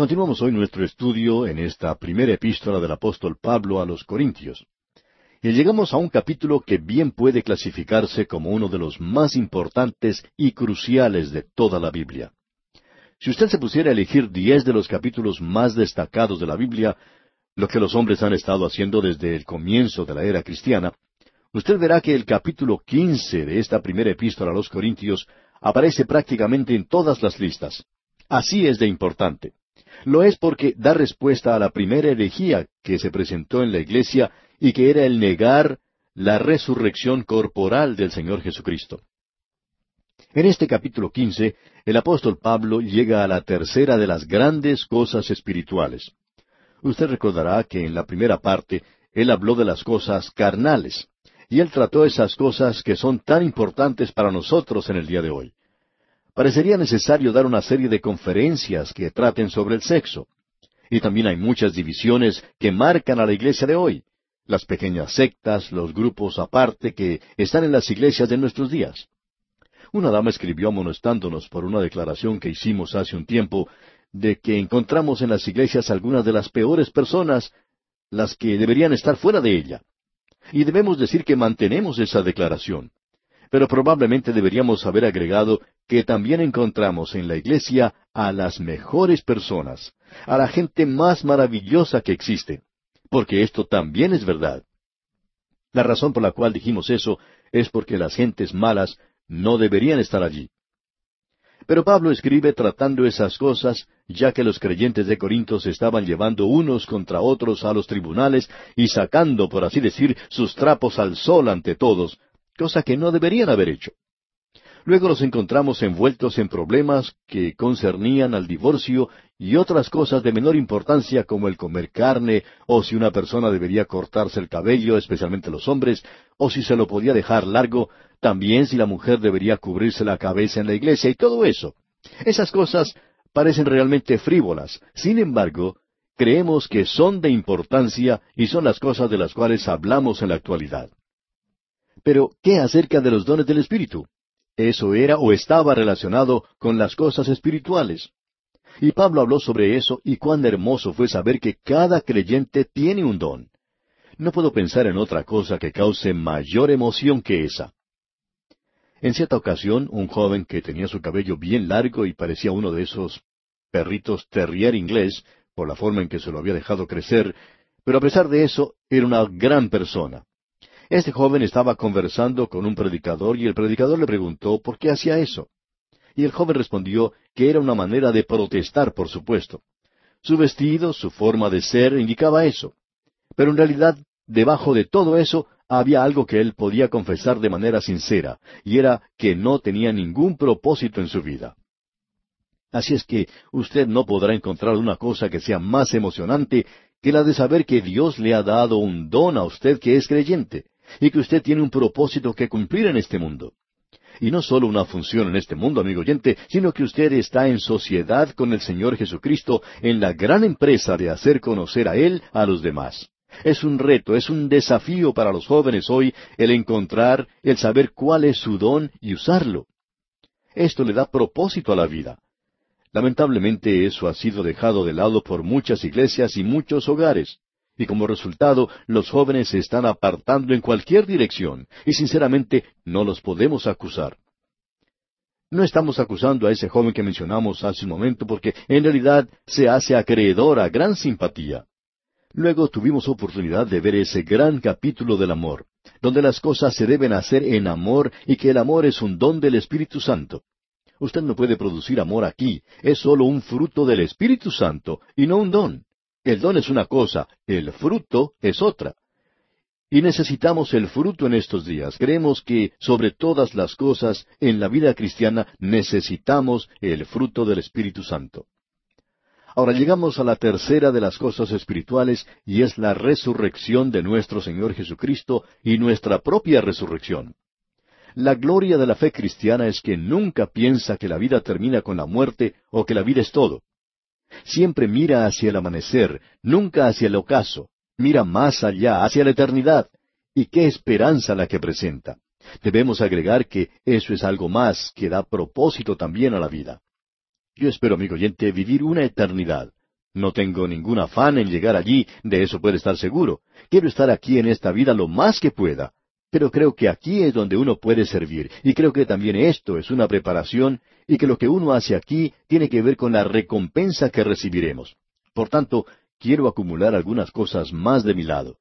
Continuamos hoy nuestro estudio en esta primera epístola del apóstol Pablo a los Corintios. Y llegamos a un capítulo que bien puede clasificarse como uno de los más importantes y cruciales de toda la Biblia. Si usted se pusiera a elegir diez de los capítulos más destacados de la Biblia, lo que los hombres han estado haciendo desde el comienzo de la era cristiana, usted verá que el capítulo quince de esta primera epístola a los Corintios aparece prácticamente en todas las listas. Así es de importante. Lo es porque da respuesta a la primera herejía que se presentó en la iglesia y que era el negar la resurrección corporal del Señor Jesucristo. En este capítulo quince, el apóstol Pablo llega a la tercera de las grandes cosas espirituales. Usted recordará que en la primera parte él habló de las cosas carnales, y él trató esas cosas que son tan importantes para nosotros en el día de hoy. Parecería necesario dar una serie de conferencias que traten sobre el sexo. Y también hay muchas divisiones que marcan a la iglesia de hoy, las pequeñas sectas, los grupos aparte que están en las iglesias de nuestros días. Una dama escribió amonestándonos por una declaración que hicimos hace un tiempo de que encontramos en las iglesias algunas de las peores personas, las que deberían estar fuera de ella. Y debemos decir que mantenemos esa declaración. Pero probablemente deberíamos haber agregado que también encontramos en la iglesia a las mejores personas, a la gente más maravillosa que existe, porque esto también es verdad. La razón por la cual dijimos eso es porque las gentes malas no deberían estar allí. Pero Pablo escribe tratando esas cosas, ya que los creyentes de Corinto se estaban llevando unos contra otros a los tribunales y sacando, por así decir, sus trapos al sol ante todos, cosa que no deberían haber hecho. Luego los encontramos envueltos en problemas que concernían al divorcio y otras cosas de menor importancia como el comer carne, o si una persona debería cortarse el cabello, especialmente los hombres, o si se lo podía dejar largo, también si la mujer debería cubrirse la cabeza en la iglesia y todo eso. Esas cosas parecen realmente frívolas. Sin embargo, creemos que son de importancia y son las cosas de las cuales hablamos en la actualidad. Pero, ¿qué acerca de los dones del Espíritu? Eso era o estaba relacionado con las cosas espirituales. Y Pablo habló sobre eso y cuán hermoso fue saber que cada creyente tiene un don. No puedo pensar en otra cosa que cause mayor emoción que esa. En cierta ocasión, un joven que tenía su cabello bien largo y parecía uno de esos perritos terrier inglés, por la forma en que se lo había dejado crecer, pero a pesar de eso, era una gran persona. Este joven estaba conversando con un predicador y el predicador le preguntó por qué hacía eso. Y el joven respondió que era una manera de protestar, por supuesto. Su vestido, su forma de ser indicaba eso. Pero en realidad, debajo de todo eso, había algo que él podía confesar de manera sincera, y era que no tenía ningún propósito en su vida. Así es que usted no podrá encontrar una cosa que sea más emocionante que la de saber que Dios le ha dado un don a usted que es creyente, y que usted tiene un propósito que cumplir en este mundo. Y no solo una función en este mundo, amigo oyente, sino que usted está en sociedad con el Señor Jesucristo en la gran empresa de hacer conocer a Él a los demás. Es un reto, es un desafío para los jóvenes hoy el encontrar, el saber cuál es su don y usarlo. Esto le da propósito a la vida. Lamentablemente eso ha sido dejado de lado por muchas iglesias y muchos hogares. Y como resultado, los jóvenes se están apartando en cualquier dirección, y sinceramente no los podemos acusar. No estamos acusando a ese joven que mencionamos hace un momento porque en realidad se hace acreedor a gran simpatía. Luego tuvimos oportunidad de ver ese gran capítulo del amor, donde las cosas se deben hacer en amor y que el amor es un don del Espíritu Santo. Usted no puede producir amor aquí, es solo un fruto del Espíritu Santo y no un don. El don es una cosa, el fruto es otra. Y necesitamos el fruto en estos días. Creemos que sobre todas las cosas en la vida cristiana necesitamos el fruto del Espíritu Santo. Ahora llegamos a la tercera de las cosas espirituales y es la resurrección de nuestro Señor Jesucristo y nuestra propia resurrección. La gloria de la fe cristiana es que nunca piensa que la vida termina con la muerte o que la vida es todo. Siempre mira hacia el amanecer, nunca hacia el ocaso, mira más allá, hacia la eternidad. Y qué esperanza la que presenta. Debemos agregar que eso es algo más que da propósito también a la vida. Yo espero, amigo oyente, vivir una eternidad, No tengo ningún afán en llegar allí, de eso puede estar seguro. Quiero estar aquí en esta vida lo más que pueda. Pero creo que aquí es donde uno puede servir, y creo que también esto es una preparación, y que lo que uno hace aquí tiene que ver con la recompensa que recibiremos. Por tanto, quiero acumular algunas cosas más de mi lado.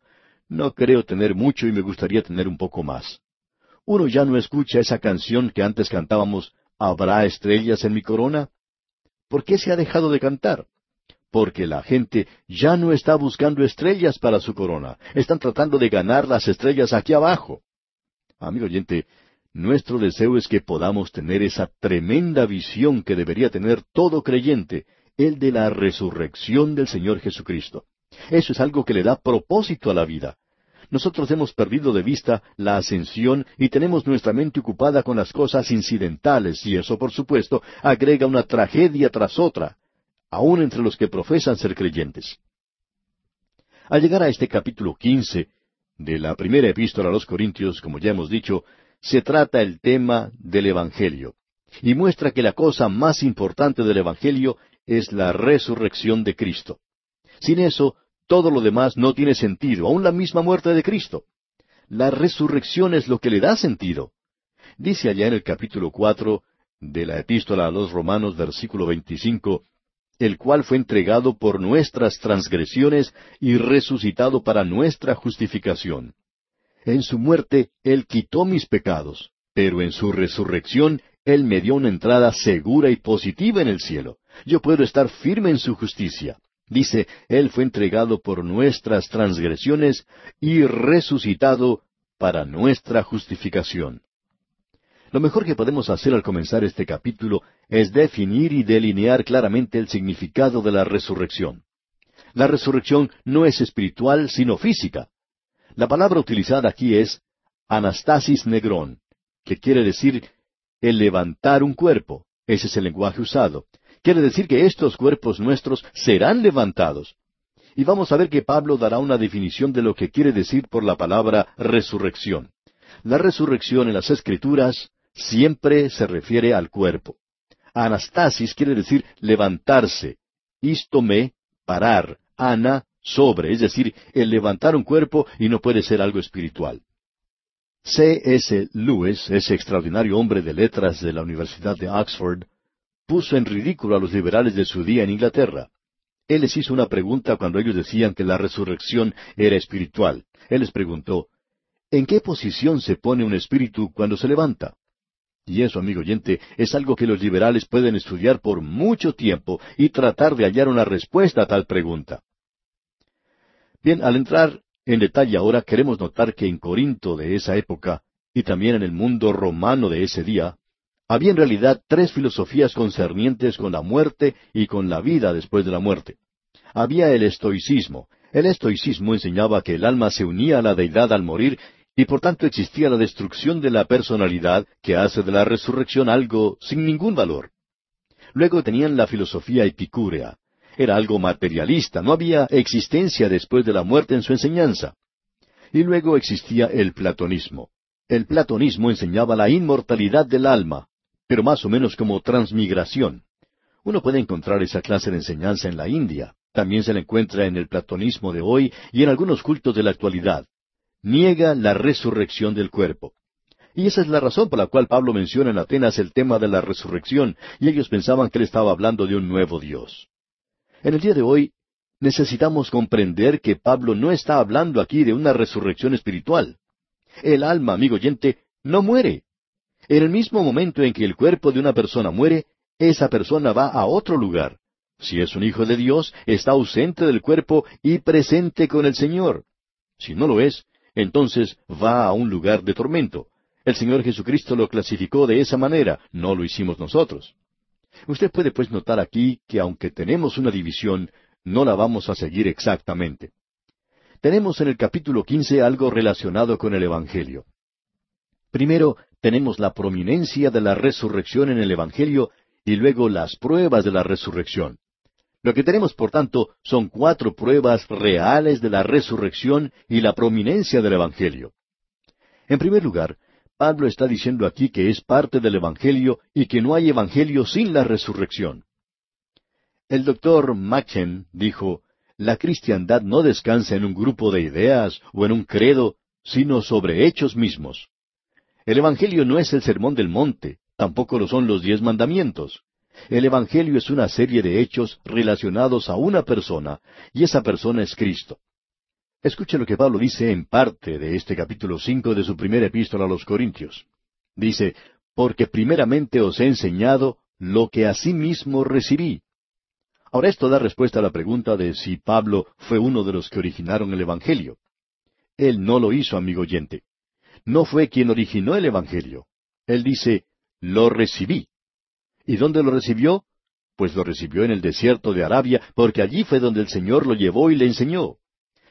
No creo tener mucho y me gustaría tener un poco más. Uno ya no escucha esa canción que antes cantábamos, ¿Habrá estrellas en mi corona? ¿Por qué se ha dejado de cantar? Porque la gente ya no está buscando estrellas para su corona, están tratando de ganar las estrellas aquí abajo. Amigo oyente, nuestro deseo es que podamos tener esa tremenda visión que debería tener todo creyente, el de la resurrección del Señor Jesucristo. Eso es algo que le da propósito a la vida. Nosotros hemos perdido de vista la ascensión y tenemos nuestra mente ocupada con las cosas incidentales y eso, por supuesto, agrega una tragedia tras otra, aun entre los que profesan ser creyentes. Al llegar a este capítulo quince de la primera epístola a los Corintios, como ya hemos dicho, se trata el tema del Evangelio y muestra que la cosa más importante del Evangelio es la resurrección de Cristo. Sin eso, todo lo demás no tiene sentido, aun la misma muerte de Cristo. La resurrección es lo que le da sentido. Dice allá en el capítulo cuatro de la epístola a los Romanos, versículo veinticinco, el cual fue entregado por nuestras transgresiones y resucitado para nuestra justificación. En su muerte Él quitó mis pecados, pero en su resurrección Él me dio una entrada segura y positiva en el cielo. Yo puedo estar firme en su justicia. Dice, Él fue entregado por nuestras transgresiones y resucitado para nuestra justificación. Lo mejor que podemos hacer al comenzar este capítulo es definir y delinear claramente el significado de la resurrección. La resurrección no es espiritual, sino física. La palabra utilizada aquí es anastasis negrón, que quiere decir el levantar un cuerpo. Ese es el lenguaje usado quiere decir que estos cuerpos nuestros serán levantados. Y vamos a ver que Pablo dará una definición de lo que quiere decir por la palabra resurrección. La resurrección en las Escrituras siempre se refiere al cuerpo. Anastasis quiere decir levantarse. Istome, parar. Ana, sobre, es decir, el levantar un cuerpo y no puede ser algo espiritual. C. S. Lewis, ese extraordinario hombre de letras de la Universidad de Oxford, puso en ridículo a los liberales de su día en Inglaterra. Él les hizo una pregunta cuando ellos decían que la resurrección era espiritual. Él les preguntó, ¿en qué posición se pone un espíritu cuando se levanta? Y eso, amigo oyente, es algo que los liberales pueden estudiar por mucho tiempo y tratar de hallar una respuesta a tal pregunta. Bien, al entrar en detalle ahora, queremos notar que en Corinto de esa época, y también en el mundo romano de ese día, había en realidad tres filosofías concernientes con la muerte y con la vida después de la muerte. Había el estoicismo. El estoicismo enseñaba que el alma se unía a la deidad al morir y por tanto existía la destrucción de la personalidad que hace de la resurrección algo sin ningún valor. Luego tenían la filosofía epicúrea. Era algo materialista, no había existencia después de la muerte en su enseñanza. Y luego existía el platonismo. El platonismo enseñaba la inmortalidad del alma, pero más o menos como transmigración. Uno puede encontrar esa clase de enseñanza en la India, también se la encuentra en el platonismo de hoy y en algunos cultos de la actualidad. Niega la resurrección del cuerpo. Y esa es la razón por la cual Pablo menciona en Atenas el tema de la resurrección, y ellos pensaban que él estaba hablando de un nuevo Dios. En el día de hoy, necesitamos comprender que Pablo no está hablando aquí de una resurrección espiritual. El alma, amigo oyente, no muere. En el mismo momento en que el cuerpo de una persona muere, esa persona va a otro lugar. Si es un hijo de Dios, está ausente del cuerpo y presente con el Señor. Si no lo es, entonces va a un lugar de tormento. El Señor Jesucristo lo clasificó de esa manera, no lo hicimos nosotros. Usted puede pues notar aquí que aunque tenemos una división, no la vamos a seguir exactamente. Tenemos en el capítulo quince algo relacionado con el Evangelio. Primero, tenemos la prominencia de la resurrección en el Evangelio y luego las pruebas de la resurrección. Lo que tenemos, por tanto, son cuatro pruebas reales de la resurrección y la prominencia del Evangelio. En primer lugar, Pablo está diciendo aquí que es parte del Evangelio y que no hay Evangelio sin la resurrección. El doctor Machen dijo, la cristiandad no descansa en un grupo de ideas o en un credo, sino sobre hechos mismos. El Evangelio no es el sermón del monte, tampoco lo son los diez mandamientos. El Evangelio es una serie de hechos relacionados a una persona, y esa persona es Cristo. Escuche lo que Pablo dice en parte de este capítulo cinco de su primera epístola a los Corintios. Dice, porque primeramente os he enseñado lo que asimismo recibí. Ahora esto da respuesta a la pregunta de si Pablo fue uno de los que originaron el Evangelio. Él no lo hizo, amigo oyente. No fue quien originó el Evangelio. Él dice, lo recibí. ¿Y dónde lo recibió? Pues lo recibió en el desierto de Arabia, porque allí fue donde el Señor lo llevó y le enseñó.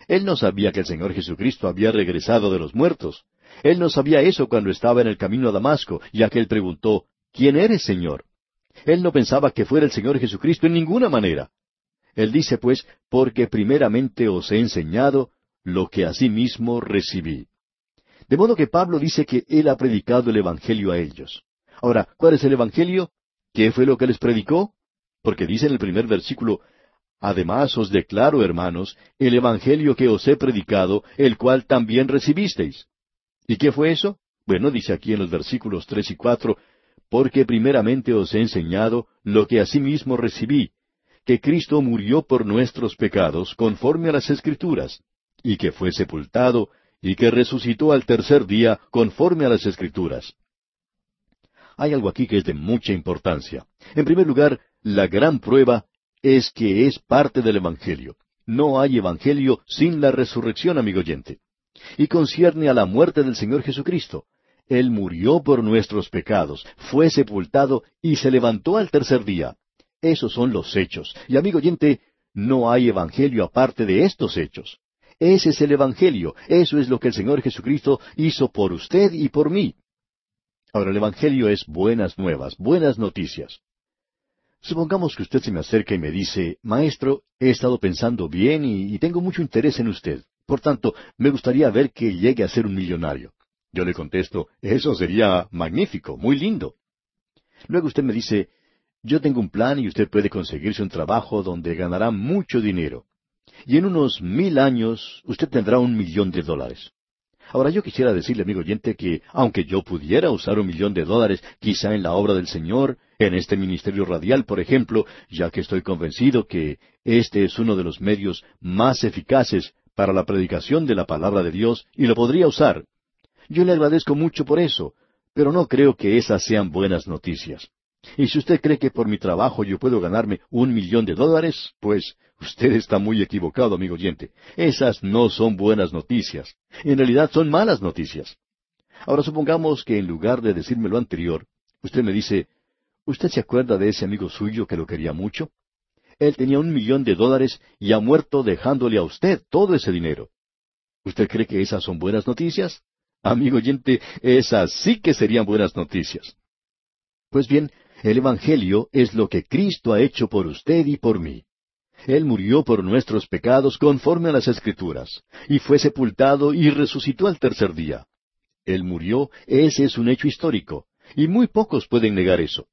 Él no sabía que el Señor Jesucristo había regresado de los muertos. Él no sabía eso cuando estaba en el camino a Damasco, ya que él preguntó, ¿quién eres, Señor? Él no pensaba que fuera el Señor Jesucristo en ninguna manera. Él dice, pues, porque primeramente os he enseñado lo que asimismo recibí. De modo que Pablo dice que él ha predicado el Evangelio a ellos. Ahora, ¿cuál es el Evangelio? ¿Qué fue lo que les predicó? Porque dice en el primer versículo, Además os declaro, hermanos, el Evangelio que os he predicado, el cual también recibisteis. ¿Y qué fue eso? Bueno, dice aquí en los versículos tres y cuatro, porque primeramente os he enseñado lo que asimismo recibí, que Cristo murió por nuestros pecados conforme a las Escrituras, y que fue sepultado, y que resucitó al tercer día conforme a las Escrituras. Hay algo aquí que es de mucha importancia. En primer lugar, la gran prueba es que es parte del Evangelio. No hay Evangelio sin la resurrección, amigo oyente. Y concierne a la muerte del Señor Jesucristo. Él murió por nuestros pecados, fue sepultado y se levantó al tercer día. Esos son los hechos. Y amigo oyente, no hay evangelio aparte de estos hechos. Ese es el evangelio. Eso es lo que el Señor Jesucristo hizo por usted y por mí. Ahora, el evangelio es buenas nuevas, buenas noticias. Supongamos que usted se me acerca y me dice, Maestro, he estado pensando bien y, y tengo mucho interés en usted. Por tanto, me gustaría ver que llegue a ser un millonario. Yo le contesto, eso sería magnífico, muy lindo. Luego usted me dice, yo tengo un plan y usted puede conseguirse un trabajo donde ganará mucho dinero. Y en unos mil años usted tendrá un millón de dólares. Ahora yo quisiera decirle, amigo oyente, que aunque yo pudiera usar un millón de dólares quizá en la obra del Señor, en este ministerio radial, por ejemplo, ya que estoy convencido que este es uno de los medios más eficaces para la predicación de la palabra de Dios y lo podría usar. Yo le agradezco mucho por eso, pero no creo que esas sean buenas noticias. Y si usted cree que por mi trabajo yo puedo ganarme un millón de dólares, pues usted está muy equivocado, amigo oyente. Esas no son buenas noticias. En realidad son malas noticias. Ahora supongamos que en lugar de decirme lo anterior, usted me dice, ¿usted se acuerda de ese amigo suyo que lo quería mucho? Él tenía un millón de dólares y ha muerto dejándole a usted todo ese dinero. ¿Usted cree que esas son buenas noticias? Amigo oyente, esas sí que serían buenas noticias. Pues bien, el Evangelio es lo que Cristo ha hecho por usted y por mí. Él murió por nuestros pecados conforme a las Escrituras, y fue sepultado y resucitó al tercer día. Él murió, ese es un hecho histórico, y muy pocos pueden negar eso.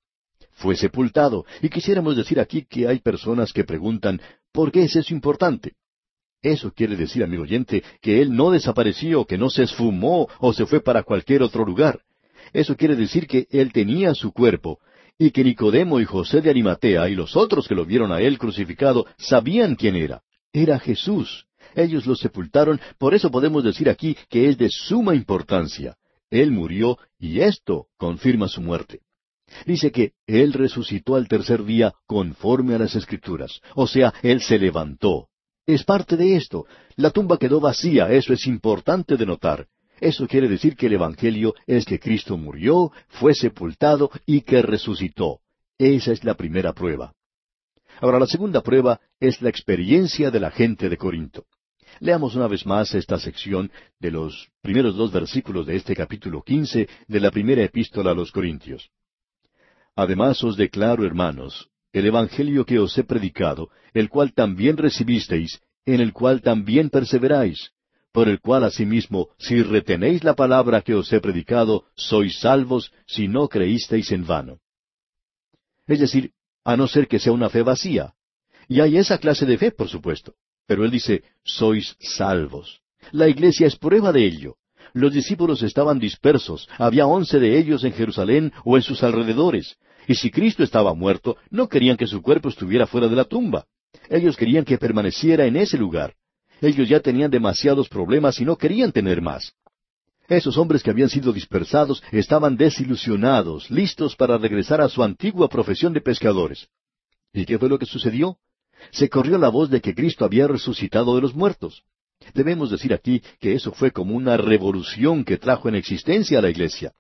Fue sepultado, y quisiéramos decir aquí que hay personas que preguntan, ¿por qué es eso importante? Eso quiere decir, amigo oyente, que Él no desapareció, que no se esfumó o se fue para cualquier otro lugar. Eso quiere decir que Él tenía su cuerpo, y que Nicodemo y José de Arimatea y los otros que lo vieron a Él crucificado sabían quién era. Era Jesús. Ellos lo sepultaron, por eso podemos decir aquí que es de suma importancia. Él murió y esto confirma su muerte. Dice que Él resucitó al tercer día conforme a las Escrituras, o sea, Él se levantó. Es parte de esto. La tumba quedó vacía, eso es importante de notar. Eso quiere decir que el Evangelio es que Cristo murió, fue sepultado y que resucitó. Esa es la primera prueba. Ahora la segunda prueba es la experiencia de la gente de Corinto. Leamos una vez más esta sección de los primeros dos versículos de este capítulo quince de la primera epístola a los Corintios. Además os declaro, hermanos, el Evangelio que os he predicado, el cual también recibisteis, en el cual también perseveráis, por el cual asimismo, si retenéis la palabra que os he predicado, sois salvos si no creísteis en vano. Es decir, a no ser que sea una fe vacía. Y hay esa clase de fe, por supuesto. Pero él dice, sois salvos. La iglesia es prueba de ello. Los discípulos estaban dispersos, había once de ellos en Jerusalén o en sus alrededores, y si Cristo estaba muerto, no querían que su cuerpo estuviera fuera de la tumba. Ellos querían que permaneciera en ese lugar. Ellos ya tenían demasiados problemas y no querían tener más. Esos hombres que habían sido dispersados estaban desilusionados, listos para regresar a su antigua profesión de pescadores. ¿Y qué fue lo que sucedió? Se corrió la voz de que Cristo había resucitado de los muertos. Debemos decir aquí que eso fue como una revolución que trajo en existencia a la iglesia.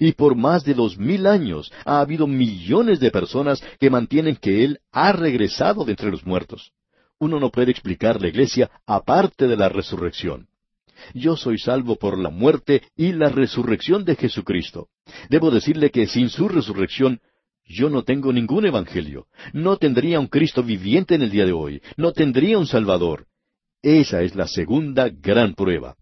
Y por más de dos mil años ha habido millones de personas que mantienen que Él ha regresado de entre los muertos. Uno no puede explicar la iglesia aparte de la resurrección. Yo soy salvo por la muerte y la resurrección de Jesucristo. Debo decirle que sin su resurrección yo no tengo ningún evangelio. No tendría un Cristo viviente en el día de hoy. No tendría un Salvador. Esa es la segunda gran prueba.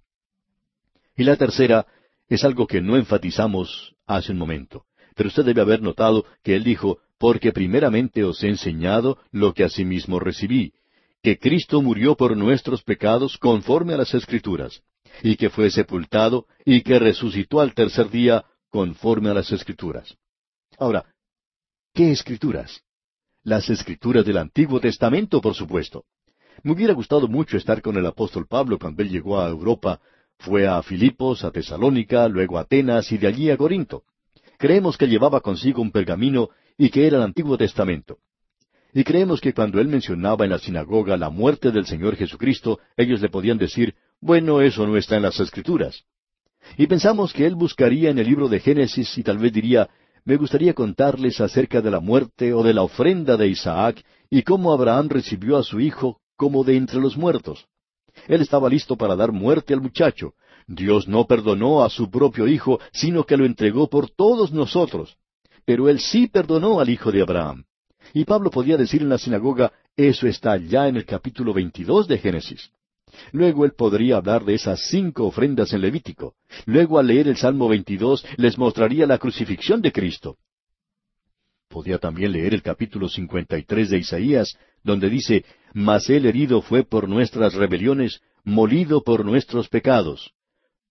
Y la tercera es algo que no enfatizamos hace un momento. Pero usted debe haber notado que él dijo, porque primeramente os he enseñado lo que asimismo recibí, que Cristo murió por nuestros pecados conforme a las Escrituras, y que fue sepultado, y que resucitó al tercer día conforme a las Escrituras. Ahora, ¿qué Escrituras? Las Escrituras del Antiguo Testamento, por supuesto. Me hubiera gustado mucho estar con el apóstol Pablo cuando él llegó a Europa. Fue a Filipos, a Tesalónica, luego a Atenas y de allí a Corinto. Creemos que llevaba consigo un pergamino y que era el Antiguo Testamento. Y creemos que cuando él mencionaba en la sinagoga la muerte del Señor Jesucristo, ellos le podían decir, bueno, eso no está en las Escrituras. Y pensamos que él buscaría en el libro de Génesis y tal vez diría, me gustaría contarles acerca de la muerte o de la ofrenda de Isaac y cómo Abraham recibió a su hijo como de entre los muertos. Él estaba listo para dar muerte al muchacho. Dios no perdonó a su propio hijo, sino que lo entregó por todos nosotros. Pero él sí perdonó al hijo de Abraham. Y Pablo podía decir en la sinagoga, eso está ya en el capítulo 22 de Génesis. Luego él podría hablar de esas cinco ofrendas en Levítico. Luego al leer el Salmo 22 les mostraría la crucifixión de Cristo. Podía también leer el capítulo 53 de Isaías, donde dice, Mas él herido fue por nuestras rebeliones, molido por nuestros pecados.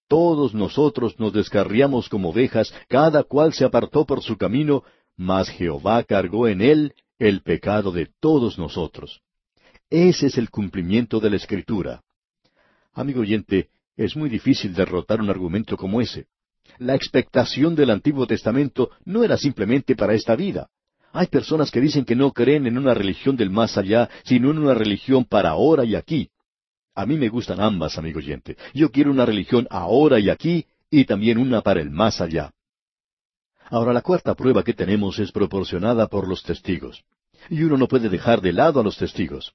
Todos nosotros nos descarriamos como ovejas, cada cual se apartó por su camino, mas Jehová cargó en él el pecado de todos nosotros. Ese es el cumplimiento de la Escritura. Amigo oyente, es muy difícil derrotar un argumento como ese. La expectación del Antiguo Testamento no era simplemente para esta vida. Hay personas que dicen que no creen en una religión del más allá, sino en una religión para ahora y aquí. A mí me gustan ambas, amigo oyente. Yo quiero una religión ahora y aquí y también una para el más allá. Ahora, la cuarta prueba que tenemos es proporcionada por los testigos. Y uno no puede dejar de lado a los testigos.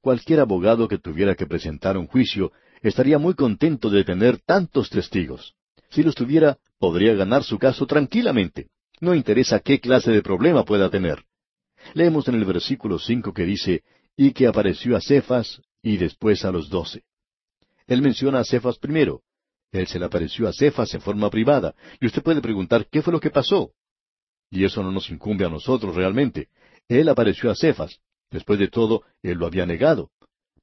Cualquier abogado que tuviera que presentar un juicio estaría muy contento de tener tantos testigos. Si los tuviera, podría ganar su caso tranquilamente. No interesa qué clase de problema pueda tener. Leemos en el versículo cinco que dice, y que apareció a Cefas y después a los doce. Él menciona a Cefas primero, él se le apareció a Cefas en forma privada. Y usted puede preguntar, ¿qué fue lo que pasó? Y eso no nos incumbe a nosotros realmente. Él apareció a Cefas. Después de todo, él lo había negado.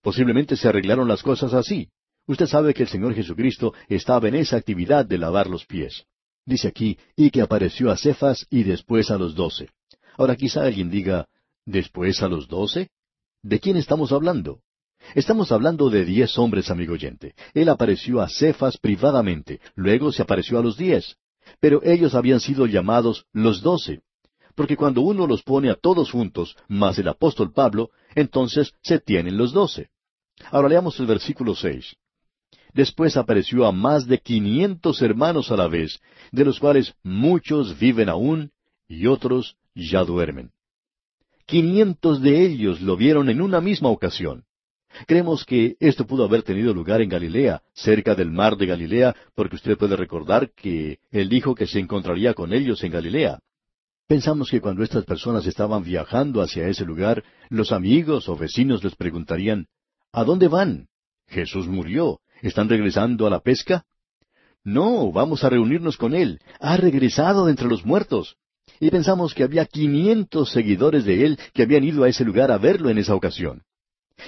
Posiblemente se arreglaron las cosas así. Usted sabe que el Señor Jesucristo estaba en esa actividad de lavar los pies. Dice aquí, y que apareció a Cefas y después a los doce. Ahora quizá alguien diga, ¿después a los doce? ¿De quién estamos hablando? Estamos hablando de diez hombres, amigo oyente. Él apareció a Cefas privadamente, luego se apareció a los diez. Pero ellos habían sido llamados los doce. Porque cuando uno los pone a todos juntos, más el apóstol Pablo, entonces se tienen los doce. Ahora leamos el versículo seis. Después apareció a más de quinientos hermanos a la vez, de los cuales muchos viven aún y otros ya duermen. Quinientos de ellos lo vieron en una misma ocasión. Creemos que esto pudo haber tenido lugar en Galilea, cerca del mar de Galilea, porque usted puede recordar que él dijo que se encontraría con ellos en Galilea. Pensamos que cuando estas personas estaban viajando hacia ese lugar, los amigos o vecinos les preguntarían, ¿A dónde van? Jesús murió. ¿Están regresando a la pesca? No, vamos a reunirnos con Él. Ha regresado de entre los muertos. Y pensamos que había quinientos seguidores de él que habían ido a ese lugar a verlo en esa ocasión.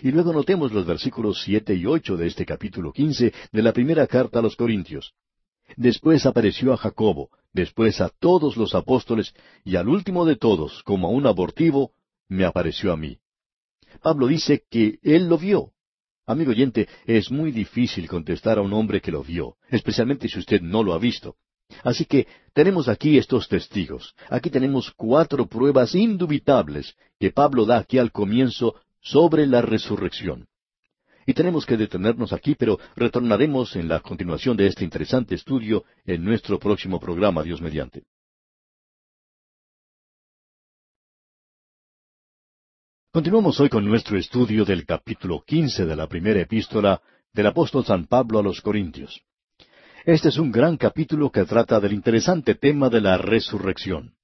Y luego notemos los versículos siete y ocho de este capítulo quince de la primera carta a los Corintios. Después apareció a Jacobo, después a todos los apóstoles, y al último de todos, como a un abortivo, me apareció a mí. Pablo dice que él lo vio. Amigo oyente, es muy difícil contestar a un hombre que lo vio, especialmente si usted no lo ha visto. Así que tenemos aquí estos testigos. Aquí tenemos cuatro pruebas indubitables que Pablo da aquí al comienzo sobre la resurrección. Y tenemos que detenernos aquí, pero retornaremos en la continuación de este interesante estudio en nuestro próximo programa, Dios mediante. Continuamos hoy con nuestro estudio del capítulo quince de la primera epístola del apóstol San Pablo a los Corintios. Este es un gran capítulo que trata del interesante tema de la resurrección.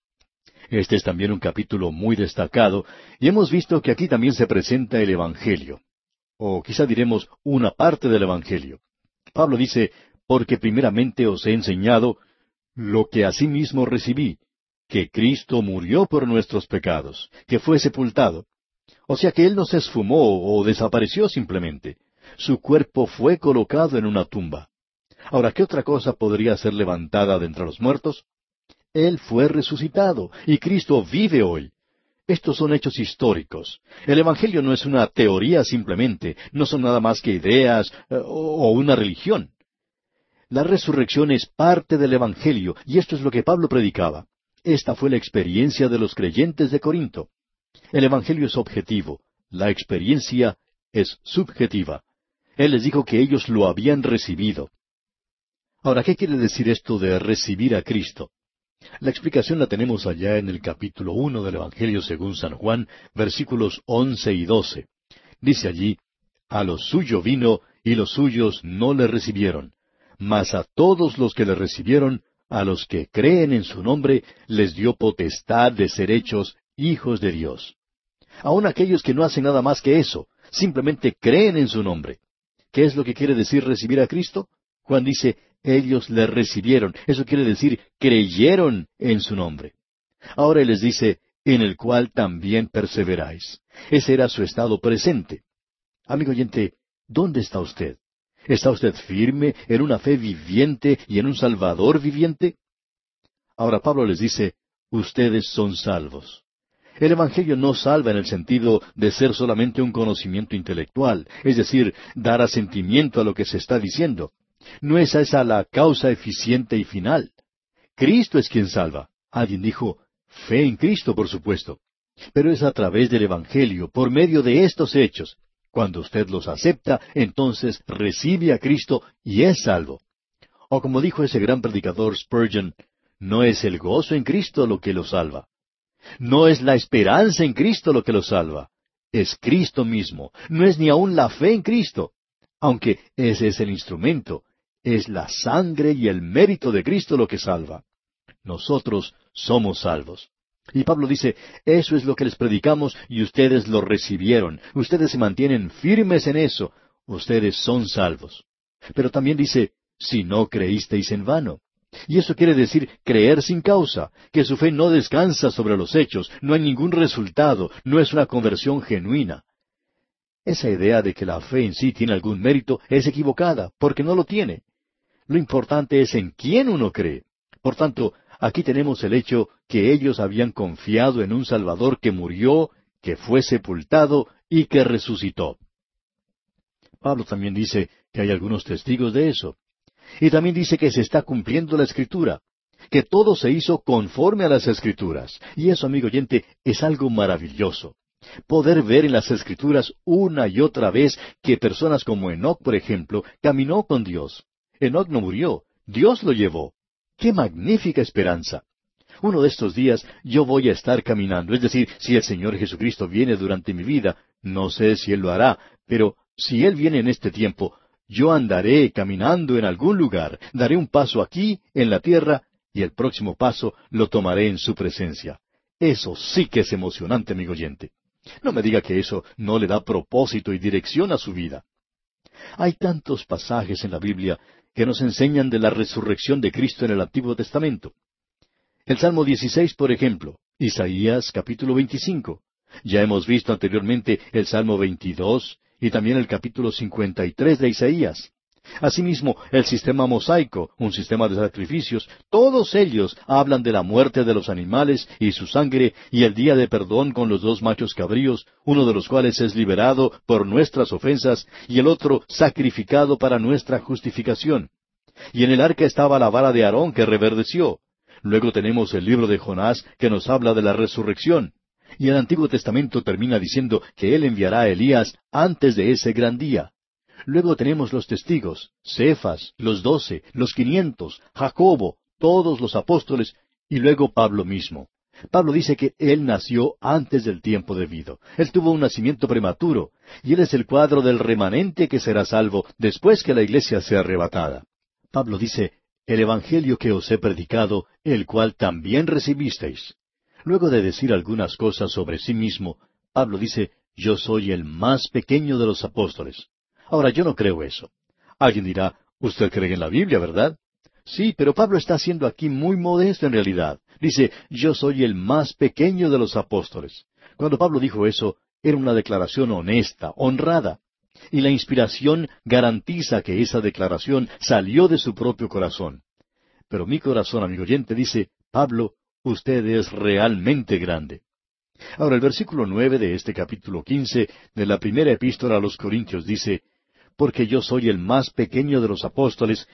Este es también un capítulo muy destacado y hemos visto que aquí también se presenta el Evangelio o quizá diremos una parte del Evangelio. Pablo dice, porque primeramente os he enseñado lo que asimismo recibí, que Cristo murió por nuestros pecados, que fue sepultado. O sea que Él no se esfumó o desapareció simplemente. Su cuerpo fue colocado en una tumba. Ahora, ¿qué otra cosa podría ser levantada de entre los muertos? Él fue resucitado y Cristo vive hoy. Estos son hechos históricos. El Evangelio no es una teoría simplemente, no son nada más que ideas eh, o una religión. La resurrección es parte del Evangelio, y esto es lo que Pablo predicaba. Esta fue la experiencia de los creyentes de Corinto. El Evangelio es objetivo, la experiencia es subjetiva. Él les dijo que ellos lo habían recibido. Ahora, ¿qué quiere decir esto de recibir a Cristo? La explicación la tenemos allá en el capítulo uno del Evangelio según San Juan, versículos once y doce. Dice allí, A lo suyo vino, y los suyos no le recibieron. Mas a todos los que le recibieron, a los que creen en su nombre, les dio potestad de ser hechos hijos de Dios. Aun aquellos que no hacen nada más que eso, simplemente creen en su nombre. ¿Qué es lo que quiere decir recibir a Cristo? Juan dice, ellos le recibieron. Eso quiere decir, creyeron en su nombre. Ahora Él les dice, en el cual también perseveráis. Ese era su estado presente. Amigo oyente, ¿dónde está usted? ¿Está usted firme en una fe viviente y en un Salvador viviente? Ahora Pablo les dice, ustedes son salvos. El Evangelio no salva en el sentido de ser solamente un conocimiento intelectual, es decir, dar asentimiento a lo que se está diciendo. No es esa la causa eficiente y final. Cristo es quien salva. Alguien dijo, fe en Cristo, por supuesto. Pero es a través del Evangelio, por medio de estos hechos. Cuando usted los acepta, entonces recibe a Cristo y es salvo. O como dijo ese gran predicador Spurgeon, no es el gozo en Cristo lo que lo salva. No es la esperanza en Cristo lo que lo salva. Es Cristo mismo. No es ni aun la fe en Cristo. Aunque ese es el instrumento, es la sangre y el mérito de Cristo lo que salva. Nosotros somos salvos. Y Pablo dice, eso es lo que les predicamos y ustedes lo recibieron. Ustedes se mantienen firmes en eso. Ustedes son salvos. Pero también dice, si no creísteis en vano. Y eso quiere decir creer sin causa, que su fe no descansa sobre los hechos, no hay ningún resultado, no es una conversión genuina. Esa idea de que la fe en sí tiene algún mérito es equivocada, porque no lo tiene. Lo importante es en quién uno cree. Por tanto, aquí tenemos el hecho que ellos habían confiado en un Salvador que murió, que fue sepultado y que resucitó. Pablo también dice que hay algunos testigos de eso. Y también dice que se está cumpliendo la Escritura, que todo se hizo conforme a las Escrituras. Y eso, amigo oyente, es algo maravilloso. Poder ver en las Escrituras una y otra vez que personas como Enoch, por ejemplo, caminó con Dios, Enoch no murió, Dios lo llevó. ¡Qué magnífica esperanza! Uno de estos días yo voy a estar caminando, es decir, si el Señor Jesucristo viene durante mi vida, no sé si Él lo hará, pero si Él viene en este tiempo, yo andaré caminando en algún lugar, daré un paso aquí, en la tierra, y el próximo paso lo tomaré en su presencia. Eso sí que es emocionante, amigo oyente. No me diga que eso no le da propósito y dirección a su vida. Hay tantos pasajes en la Biblia que nos enseñan de la resurrección de Cristo en el Antiguo Testamento. El Salmo 16, por ejemplo, Isaías capítulo 25. Ya hemos visto anteriormente el Salmo 22 y también el capítulo 53 de Isaías. Asimismo, el sistema mosaico, un sistema de sacrificios, todos ellos hablan de la muerte de los animales y su sangre y el día de perdón con los dos machos cabríos, uno de los cuales es liberado por nuestras ofensas y el otro sacrificado para nuestra justificación. Y en el arca estaba la vara de Aarón que reverdeció. Luego tenemos el libro de Jonás que nos habla de la resurrección. Y el Antiguo Testamento termina diciendo que Él enviará a Elías antes de ese gran día. Luego tenemos los testigos, Cefas, los doce, los quinientos, Jacobo, todos los apóstoles, y luego Pablo mismo. Pablo dice que él nació antes del tiempo debido. Él tuvo un nacimiento prematuro, y él es el cuadro del remanente que será salvo después que la iglesia sea arrebatada. Pablo dice, el Evangelio que os he predicado, el cual también recibisteis. Luego de decir algunas cosas sobre sí mismo, Pablo dice, yo soy el más pequeño de los apóstoles. Ahora, yo no creo eso. Alguien dirá, usted cree en la Biblia, ¿verdad? Sí, pero Pablo está siendo aquí muy modesto en realidad. Dice, yo soy el más pequeño de los apóstoles. Cuando Pablo dijo eso, era una declaración honesta, honrada. Y la inspiración garantiza que esa declaración salió de su propio corazón. Pero mi corazón, amigo oyente, dice, Pablo, usted es realmente grande. Ahora el versículo nueve de este capítulo quince de la primera epístola a los Corintios dice, porque yo soy el más pequeño de los apóstoles,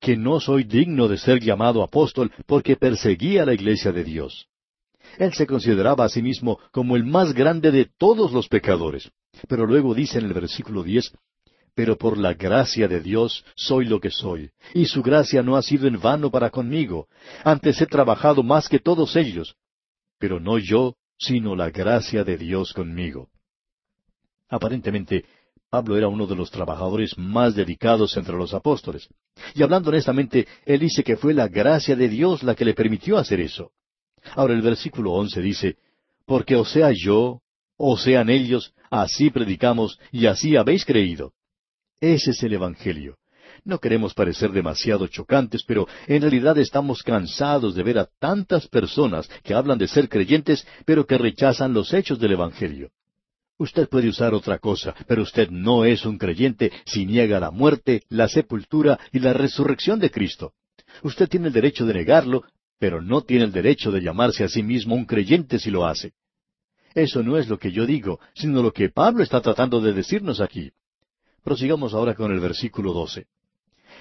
que no soy digno de ser llamado apóstol porque perseguía la iglesia de Dios. Él se consideraba a sí mismo como el más grande de todos los pecadores. Pero luego dice en el versículo diez, pero por la gracia de Dios soy lo que soy, y su gracia no ha sido en vano para conmigo. Antes he trabajado más que todos ellos, pero no yo, sino la gracia de Dios conmigo. Aparentemente, Pablo era uno de los trabajadores más dedicados entre los apóstoles. Y hablando honestamente, él dice que fue la gracia de Dios la que le permitió hacer eso. Ahora el versículo once dice, Porque o sea yo, o sean ellos, así predicamos y así habéis creído. Ese es el Evangelio. No queremos parecer demasiado chocantes, pero en realidad estamos cansados de ver a tantas personas que hablan de ser creyentes, pero que rechazan los hechos del Evangelio. Usted puede usar otra cosa, pero usted no es un creyente si niega la muerte, la sepultura y la resurrección de Cristo. Usted tiene el derecho de negarlo, pero no tiene el derecho de llamarse a sí mismo un creyente si lo hace. Eso no es lo que yo digo, sino lo que Pablo está tratando de decirnos aquí. Prosigamos ahora con el versículo doce.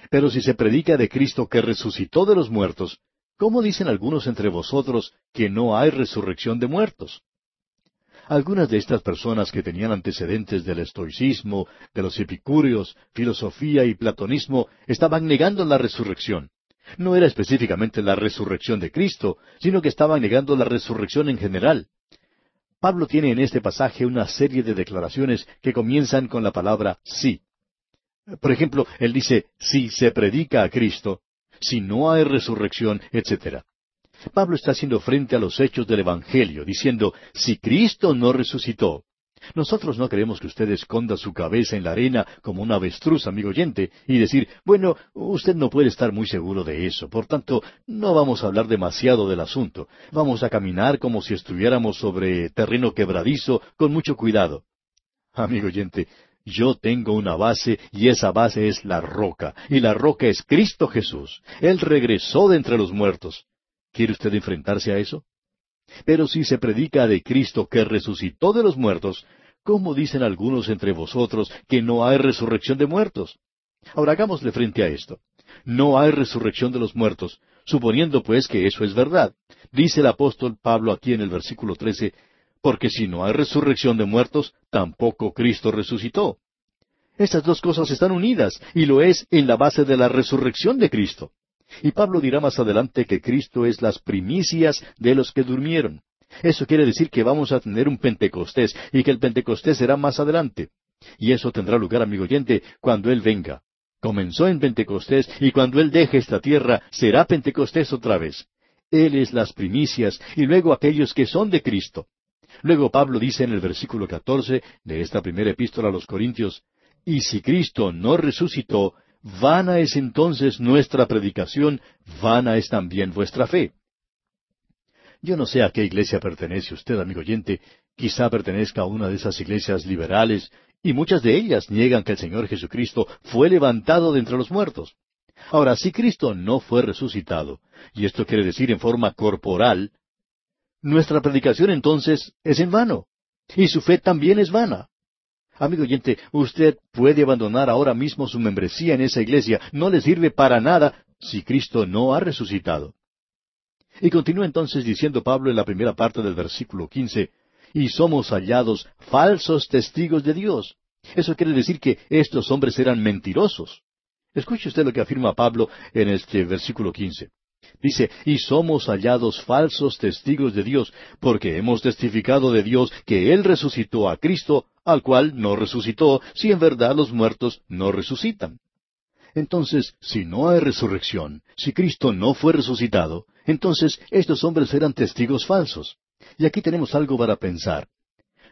Pero si se predica de Cristo que resucitó de los muertos, ¿cómo dicen algunos entre vosotros que no hay resurrección de muertos? Algunas de estas personas que tenían antecedentes del estoicismo, de los epicúreos, filosofía y platonismo, estaban negando la resurrección. No era específicamente la resurrección de Cristo, sino que estaban negando la resurrección en general. Pablo tiene en este pasaje una serie de declaraciones que comienzan con la palabra sí. Por ejemplo, él dice, si se predica a Cristo, si no hay resurrección, etc. Pablo está haciendo frente a los hechos del Evangelio, diciendo, si Cristo no resucitó, nosotros no queremos que usted esconda su cabeza en la arena como un avestruz, amigo oyente, y decir, bueno, usted no puede estar muy seguro de eso, por tanto, no vamos a hablar demasiado del asunto, vamos a caminar como si estuviéramos sobre terreno quebradizo, con mucho cuidado. Amigo oyente, yo tengo una base y esa base es la roca, y la roca es Cristo Jesús. Él regresó de entre los muertos. ¿Quiere usted enfrentarse a eso? Pero si se predica de Cristo que resucitó de los muertos, ¿cómo dicen algunos entre vosotros que no hay resurrección de muertos? Ahora hagámosle frente a esto. No hay resurrección de los muertos, suponiendo pues que eso es verdad. Dice el apóstol Pablo aquí en el versículo trece, porque si no hay resurrección de muertos, tampoco Cristo resucitó. Estas dos cosas están unidas, y lo es en la base de la resurrección de Cristo. Y Pablo dirá más adelante que Cristo es las primicias de los que durmieron. Eso quiere decir que vamos a tener un Pentecostés y que el Pentecostés será más adelante. Y eso tendrá lugar, amigo oyente, cuando Él venga. Comenzó en Pentecostés y cuando Él deje esta tierra será Pentecostés otra vez. Él es las primicias y luego aquellos que son de Cristo. Luego Pablo dice en el versículo catorce de esta primera epístola a los Corintios, Y si Cristo no resucitó, vana es entonces nuestra predicación, vana es también vuestra fe. Yo no sé a qué iglesia pertenece usted, amigo oyente, quizá pertenezca a una de esas iglesias liberales, y muchas de ellas niegan que el Señor Jesucristo fue levantado de entre los muertos. Ahora, si Cristo no fue resucitado, y esto quiere decir en forma corporal, nuestra predicación entonces es en vano, y su fe también es vana. Amigo oyente, usted puede abandonar ahora mismo su membresía en esa iglesia, no le sirve para nada si Cristo no ha resucitado. Y continúa entonces diciendo Pablo en la primera parte del versículo quince, y somos hallados falsos testigos de Dios. Eso quiere decir que estos hombres eran mentirosos. Escuche usted lo que afirma Pablo en este versículo quince. Dice, y somos hallados falsos testigos de Dios, porque hemos testificado de Dios que Él resucitó a Cristo, al cual no resucitó, si en verdad los muertos no resucitan. Entonces, si no hay resurrección, si Cristo no fue resucitado, entonces estos hombres eran testigos falsos. Y aquí tenemos algo para pensar.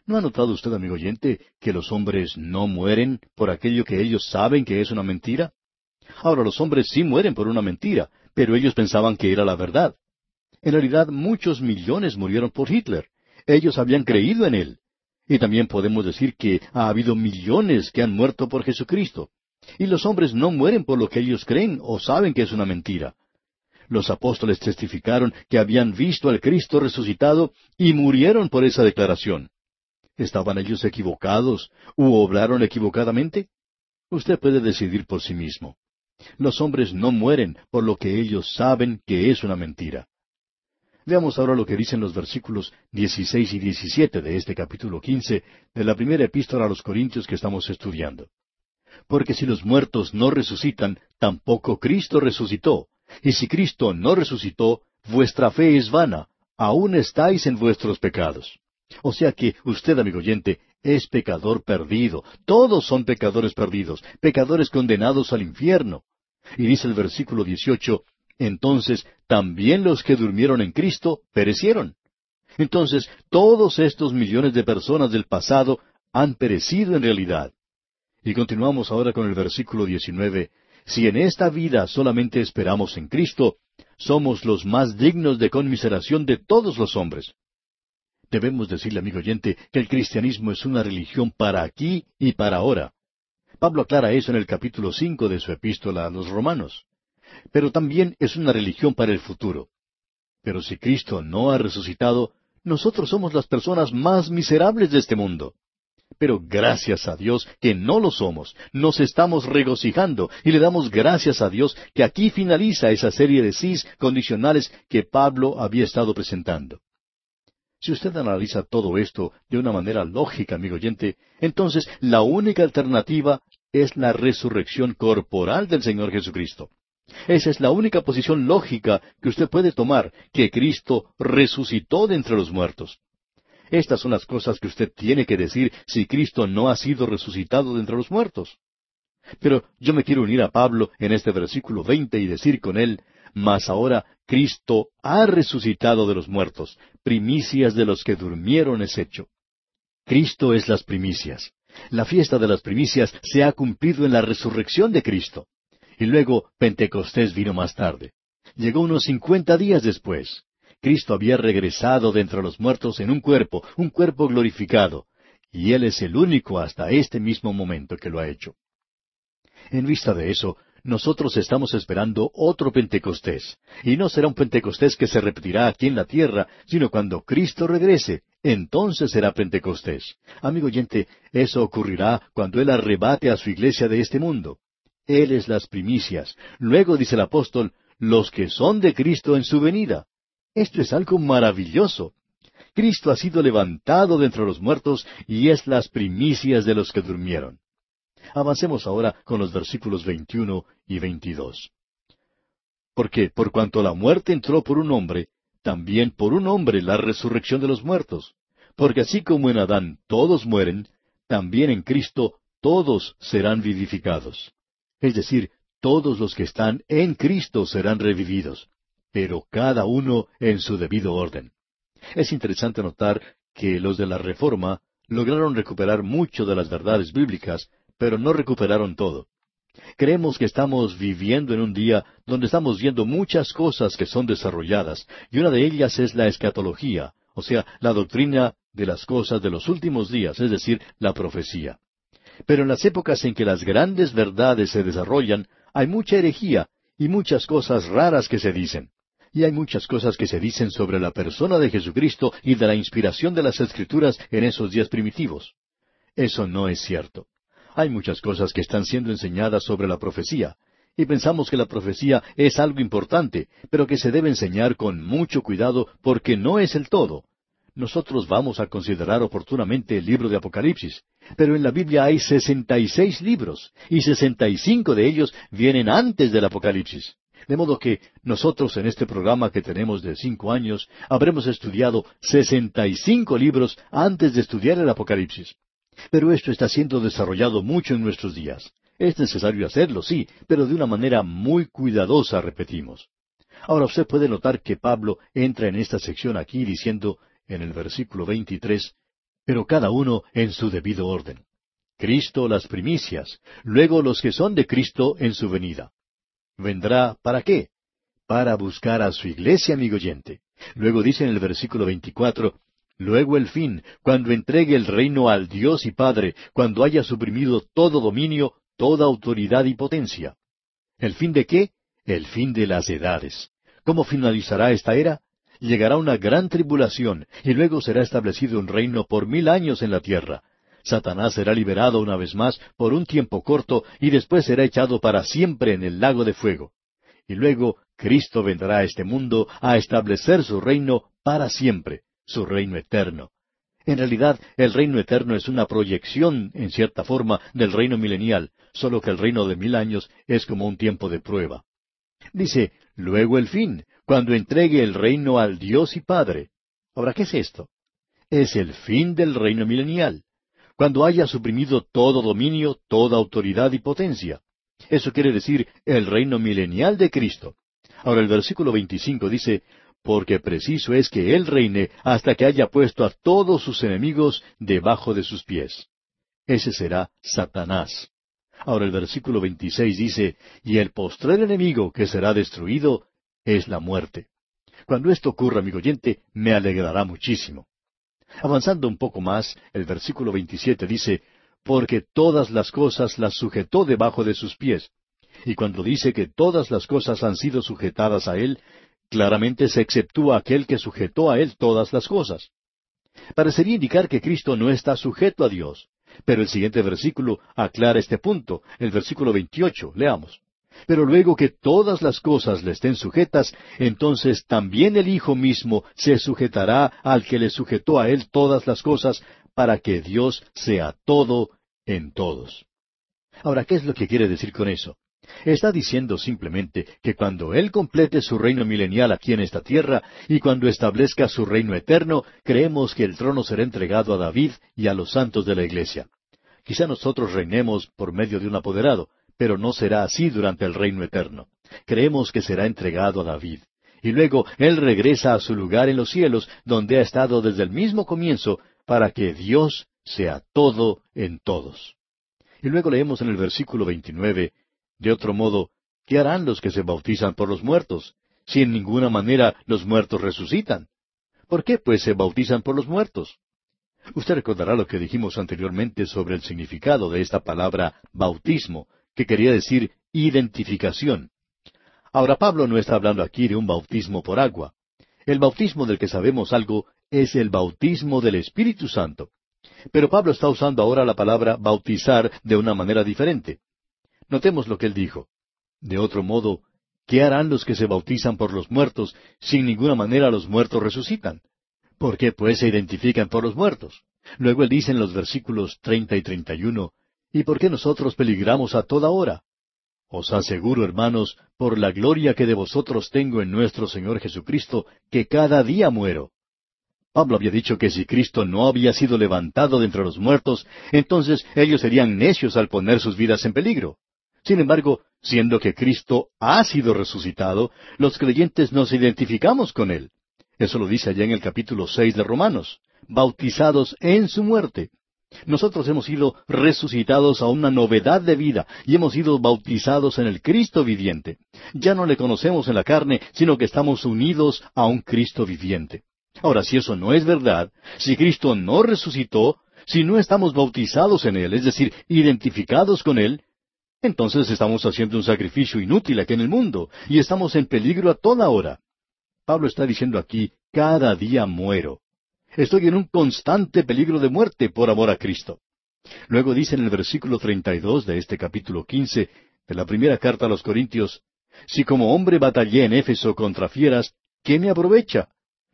¿No ha notado usted, amigo oyente, que los hombres no mueren por aquello que ellos saben que es una mentira? Ahora los hombres sí mueren por una mentira, pero ellos pensaban que era la verdad. En realidad muchos millones murieron por Hitler. Ellos habían creído en él. Y también podemos decir que ha habido millones que han muerto por Jesucristo. Y los hombres no mueren por lo que ellos creen o saben que es una mentira. Los apóstoles testificaron que habían visto al Cristo resucitado y murieron por esa declaración. ¿Estaban ellos equivocados u obraron equivocadamente? Usted puede decidir por sí mismo. Los hombres no mueren por lo que ellos saben que es una mentira. Veamos ahora lo que dicen los versículos 16 y 17 de este capítulo 15 de la primera epístola a los Corintios que estamos estudiando. Porque si los muertos no resucitan, tampoco Cristo resucitó. Y si Cristo no resucitó, vuestra fe es vana, aún estáis en vuestros pecados. O sea que usted, amigo oyente, es pecador perdido. Todos son pecadores perdidos, pecadores condenados al infierno. Y dice el versículo 18, entonces también los que durmieron en Cristo perecieron. Entonces todos estos millones de personas del pasado han perecido en realidad. Y continuamos ahora con el versículo 19, si en esta vida solamente esperamos en Cristo, somos los más dignos de conmiseración de todos los hombres. Debemos decirle, amigo oyente, que el cristianismo es una religión para aquí y para ahora. Pablo aclara eso en el capítulo cinco de su epístola a los romanos. Pero también es una religión para el futuro. Pero si Cristo no ha resucitado, nosotros somos las personas más miserables de este mundo. Pero gracias a Dios que no lo somos, nos estamos regocijando y le damos gracias a Dios que aquí finaliza esa serie de sís condicionales que Pablo había estado presentando. Si usted analiza todo esto de una manera lógica, amigo oyente, entonces la única alternativa es la resurrección corporal del Señor Jesucristo. Esa es la única posición lógica que usted puede tomar, que Cristo resucitó de entre los muertos. Estas son las cosas que usted tiene que decir si Cristo no ha sido resucitado de entre los muertos. Pero yo me quiero unir a Pablo en este versículo veinte y decir con él, mas ahora Cristo ha resucitado de los muertos, primicias de los que durmieron es hecho. Cristo es las primicias. La fiesta de las primicias se ha cumplido en la resurrección de Cristo. Y luego Pentecostés vino más tarde. Llegó unos cincuenta días después. Cristo había regresado de entre los muertos en un cuerpo, un cuerpo glorificado, y Él es el único hasta este mismo momento que lo ha hecho. En vista de eso, nosotros estamos esperando otro Pentecostés. Y no será un Pentecostés que se repetirá aquí en la tierra, sino cuando Cristo regrese. Entonces será Pentecostés. Amigo oyente, eso ocurrirá cuando Él arrebate a su iglesia de este mundo. Él es las primicias. Luego dice el apóstol, los que son de Cristo en su venida. Esto es algo maravilloso. Cristo ha sido levantado de entre los muertos y es las primicias de los que durmieron. Avancemos ahora con los versículos 21 y 22. Porque por cuanto la muerte entró por un hombre, también por un hombre la resurrección de los muertos. Porque así como en Adán todos mueren, también en Cristo todos serán vivificados. Es decir, todos los que están en Cristo serán revividos, pero cada uno en su debido orden. Es interesante notar que los de la Reforma lograron recuperar mucho de las verdades bíblicas, pero no recuperaron todo. Creemos que estamos viviendo en un día donde estamos viendo muchas cosas que son desarrolladas, y una de ellas es la escatología, o sea, la doctrina de las cosas de los últimos días, es decir, la profecía. Pero en las épocas en que las grandes verdades se desarrollan, hay mucha herejía y muchas cosas raras que se dicen. Y hay muchas cosas que se dicen sobre la persona de Jesucristo y de la inspiración de las Escrituras en esos días primitivos. Eso no es cierto. Hay muchas cosas que están siendo enseñadas sobre la profecía, y pensamos que la profecía es algo importante, pero que se debe enseñar con mucho cuidado porque no es el todo. Nosotros vamos a considerar oportunamente el libro de Apocalipsis, pero en la Biblia hay sesenta y seis libros, y sesenta y cinco de ellos vienen antes del Apocalipsis. De modo que nosotros en este programa que tenemos de cinco años habremos estudiado sesenta y cinco libros antes de estudiar el Apocalipsis. Pero esto está siendo desarrollado mucho en nuestros días. Es necesario hacerlo, sí, pero de una manera muy cuidadosa, repetimos. Ahora usted puede notar que Pablo entra en esta sección aquí diciendo en el versículo 23, pero cada uno en su debido orden. Cristo las primicias, luego los que son de Cristo en su venida. ¿Vendrá para qué? Para buscar a su iglesia, amigo oyente. Luego dice en el versículo 24, Luego el fin, cuando entregue el reino al Dios y Padre, cuando haya suprimido todo dominio, toda autoridad y potencia. ¿El fin de qué? El fin de las edades. ¿Cómo finalizará esta era? Llegará una gran tribulación, y luego será establecido un reino por mil años en la tierra. Satanás será liberado una vez más por un tiempo corto y después será echado para siempre en el lago de fuego. Y luego Cristo vendrá a este mundo a establecer su reino para siempre, su reino eterno. En realidad, el reino eterno es una proyección, en cierta forma, del reino milenial, solo que el reino de mil años es como un tiempo de prueba. Dice, luego el fin, cuando entregue el reino al Dios y Padre. Ahora, ¿qué es esto? Es el fin del reino milenial cuando haya suprimido todo dominio, toda autoridad y potencia. Eso quiere decir el reino milenial de Cristo. Ahora el versículo 25 dice, porque preciso es que Él reine hasta que haya puesto a todos sus enemigos debajo de sus pies. Ese será Satanás. Ahora el versículo 26 dice, y el postrer enemigo que será destruido es la muerte. Cuando esto ocurra, amigo oyente, me alegrará muchísimo. Avanzando un poco más, el versículo 27 dice, porque todas las cosas las sujetó debajo de sus pies. Y cuando dice que todas las cosas han sido sujetadas a Él, claramente se exceptúa aquel que sujetó a Él todas las cosas. Parecería indicar que Cristo no está sujeto a Dios, pero el siguiente versículo aclara este punto, el versículo 28, leamos. Pero luego que todas las cosas le estén sujetas, entonces también el Hijo mismo se sujetará al que le sujetó a él todas las cosas, para que Dios sea todo en todos. Ahora, ¿qué es lo que quiere decir con eso? Está diciendo simplemente que cuando Él complete su reino milenial aquí en esta tierra y cuando establezca su reino eterno, creemos que el trono será entregado a David y a los santos de la iglesia. Quizá nosotros reinemos por medio de un apoderado, pero no será así durante el reino eterno. Creemos que será entregado a David. Y luego Él regresa a su lugar en los cielos, donde ha estado desde el mismo comienzo, para que Dios sea todo en todos. Y luego leemos en el versículo 29, de otro modo, ¿qué harán los que se bautizan por los muertos, si en ninguna manera los muertos resucitan? ¿Por qué pues se bautizan por los muertos? Usted recordará lo que dijimos anteriormente sobre el significado de esta palabra bautismo, que quería decir identificación. Ahora Pablo no está hablando aquí de un bautismo por agua. El bautismo del que sabemos algo es el bautismo del Espíritu Santo. Pero Pablo está usando ahora la palabra bautizar de una manera diferente. Notemos lo que él dijo. De otro modo, ¿qué harán los que se bautizan por los muertos si en ninguna manera los muertos resucitan? ¿Por qué pues se identifican por los muertos? Luego él dice en los versículos treinta y treinta y uno, ¿Y por qué nosotros peligramos a toda hora? Os aseguro, hermanos, por la gloria que de vosotros tengo en nuestro Señor Jesucristo, que cada día muero. Pablo había dicho que si Cristo no había sido levantado de entre los muertos, entonces ellos serían necios al poner sus vidas en peligro. Sin embargo, siendo que Cristo ha sido resucitado, los creyentes nos identificamos con Él. Eso lo dice allá en el capítulo seis de Romanos, bautizados en su muerte. Nosotros hemos sido resucitados a una novedad de vida y hemos sido bautizados en el Cristo viviente. Ya no le conocemos en la carne, sino que estamos unidos a un Cristo viviente. Ahora, si eso no es verdad, si Cristo no resucitó, si no estamos bautizados en Él, es decir, identificados con Él, entonces estamos haciendo un sacrificio inútil aquí en el mundo y estamos en peligro a toda hora. Pablo está diciendo aquí, cada día muero. Estoy en un constante peligro de muerte por amor a Cristo. Luego dice en el versículo 32 de este capítulo 15 de la primera carta a los Corintios, Si como hombre batallé en Éfeso contra fieras, ¿qué me aprovecha?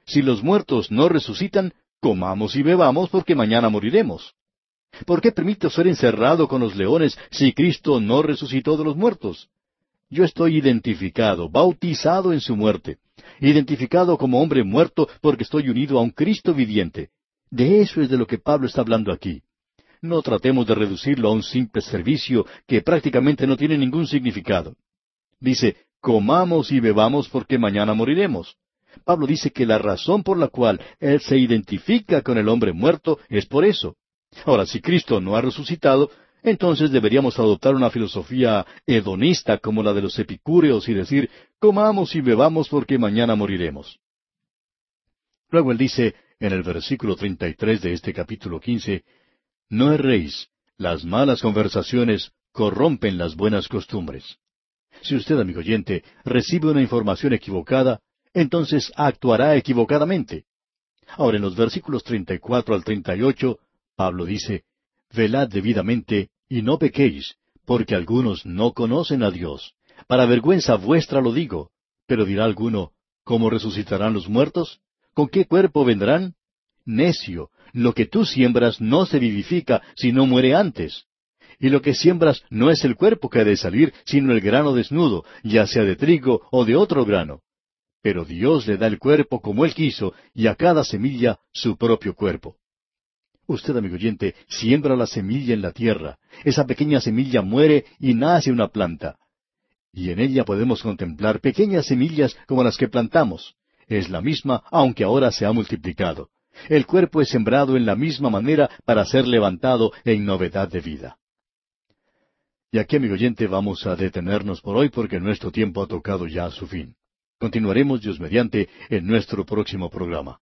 Si los muertos no resucitan, comamos y bebamos porque mañana moriremos. ¿Por qué permito ser encerrado con los leones si Cristo no resucitó de los muertos? Yo estoy identificado, bautizado en su muerte, identificado como hombre muerto porque estoy unido a un Cristo viviente. De eso es de lo que Pablo está hablando aquí. No tratemos de reducirlo a un simple servicio que prácticamente no tiene ningún significado. Dice, comamos y bebamos porque mañana moriremos. Pablo dice que la razón por la cual él se identifica con el hombre muerto es por eso. Ahora, si Cristo no ha resucitado, entonces deberíamos adoptar una filosofía hedonista como la de los epicúreos y decir, comamos y bebamos porque mañana moriremos. Luego él dice, en el versículo 33 de este capítulo 15, No erréis, las malas conversaciones corrompen las buenas costumbres. Si usted, amigo oyente, recibe una información equivocada, entonces actuará equivocadamente. Ahora, en los versículos 34 al 38, Pablo dice, Velad debidamente y no pequéis, porque algunos no conocen a Dios. Para vergüenza vuestra lo digo. Pero dirá alguno, ¿cómo resucitarán los muertos? ¿Con qué cuerpo vendrán? Necio, lo que tú siembras no se vivifica si no muere antes. Y lo que siembras no es el cuerpo que ha de salir, sino el grano desnudo, ya sea de trigo o de otro grano. Pero Dios le da el cuerpo como Él quiso, y a cada semilla su propio cuerpo. Usted, amigo oyente, siembra la semilla en la tierra. Esa pequeña semilla muere y nace una planta. Y en ella podemos contemplar pequeñas semillas como las que plantamos. Es la misma, aunque ahora se ha multiplicado. El cuerpo es sembrado en la misma manera para ser levantado en novedad de vida. Y aquí, amigo oyente, vamos a detenernos por hoy porque nuestro tiempo ha tocado ya su fin. Continuaremos, Dios mediante, en nuestro próximo programa.